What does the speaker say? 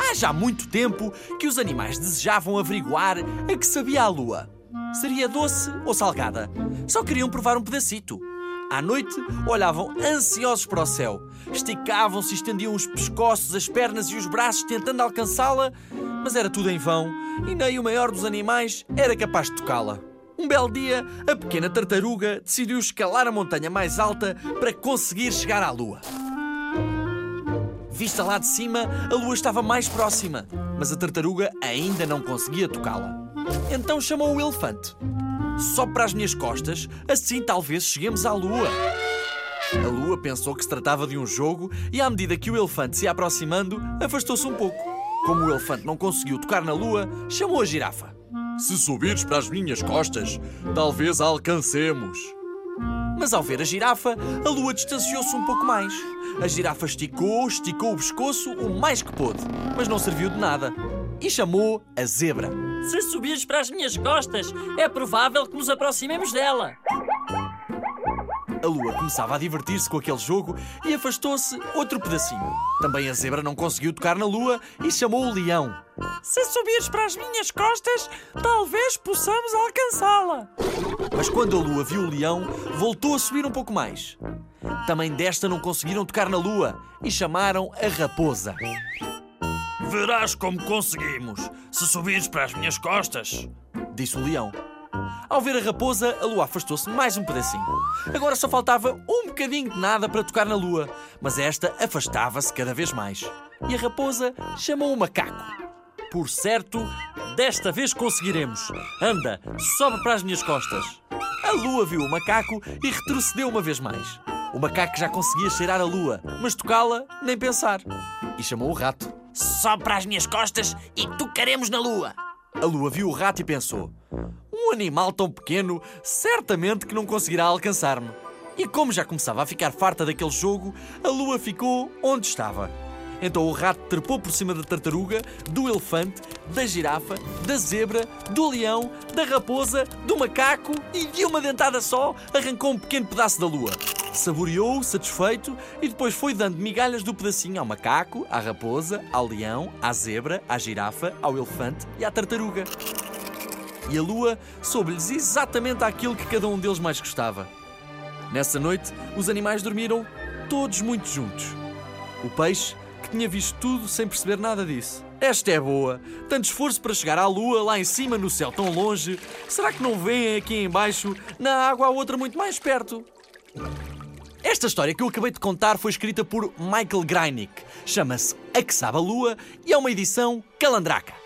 Há já muito tempo que os animais desejavam averiguar a que sabia a lua. Seria doce ou salgada? Só queriam provar um pedacito. À noite, olhavam ansiosos para o céu. Esticavam-se estendiam os pescoços, as pernas e os braços tentando alcançá-la, mas era tudo em vão e nem o maior dos animais era capaz de tocá-la. Um belo dia, a pequena tartaruga decidiu escalar a montanha mais alta para conseguir chegar à lua. Vista lá de cima, a lua estava mais próxima, mas a tartaruga ainda não conseguia tocá-la. Então chamou o elefante. Só para as minhas costas, assim talvez cheguemos à lua. A lua pensou que se tratava de um jogo e, à medida que o elefante se ia aproximando, afastou-se um pouco. Como o elefante não conseguiu tocar na lua, chamou a girafa. Se subires para as minhas costas, talvez a alcancemos. Mas ao ver a girafa, a lua distanciou-se um pouco mais. A girafa esticou, esticou o pescoço o mais que pôde, mas não serviu de nada. E chamou a zebra. Se subires para as minhas costas, é provável que nos aproximemos dela. A lua começava a divertir-se com aquele jogo e afastou-se outro pedacinho. Também a zebra não conseguiu tocar na lua e chamou o leão. Se subires para as minhas costas, talvez possamos alcançá-la. Mas quando a lua viu o leão, voltou a subir um pouco mais. Também desta não conseguiram tocar na lua e chamaram a raposa. Verás como conseguimos, se subires para as minhas costas. Disse o leão. Ao ver a raposa, a lua afastou-se mais um pedacinho. Agora só faltava um bocadinho de nada para tocar na lua, mas esta afastava-se cada vez mais. E a raposa chamou o macaco. Por certo, desta vez conseguiremos. Anda, sobe para as minhas costas. A lua viu o macaco e retrocedeu uma vez mais. O macaco já conseguia cheirar a lua, mas tocá-la, nem pensar. E chamou o rato. Sobe para as minhas costas e tocaremos na lua. A lua viu o rato e pensou: um animal tão pequeno, certamente que não conseguirá alcançar-me. E como já começava a ficar farta daquele jogo, a lua ficou onde estava. Então o rato trepou por cima da tartaruga, do elefante, da girafa, da zebra, do leão, da raposa, do macaco e de uma dentada só arrancou um pequeno pedaço da lua. Saboreou, satisfeito, e depois foi dando migalhas do pedacinho ao macaco, à raposa, ao leão, à zebra, à girafa, ao elefante e à tartaruga. E a lua soube-lhes exatamente aquilo que cada um deles mais gostava. Nessa noite, os animais dormiram todos muito juntos. O peixe, que tinha visto tudo sem perceber nada disso. Esta é boa! Tanto esforço para chegar à lua, lá em cima, no céu tão longe. Será que não veem aqui embaixo, na água, a outra muito mais perto? Esta história que eu acabei de contar foi escrita por Michael Greinick. Chama-se A Que Sabe a Lua e é uma edição calandraca.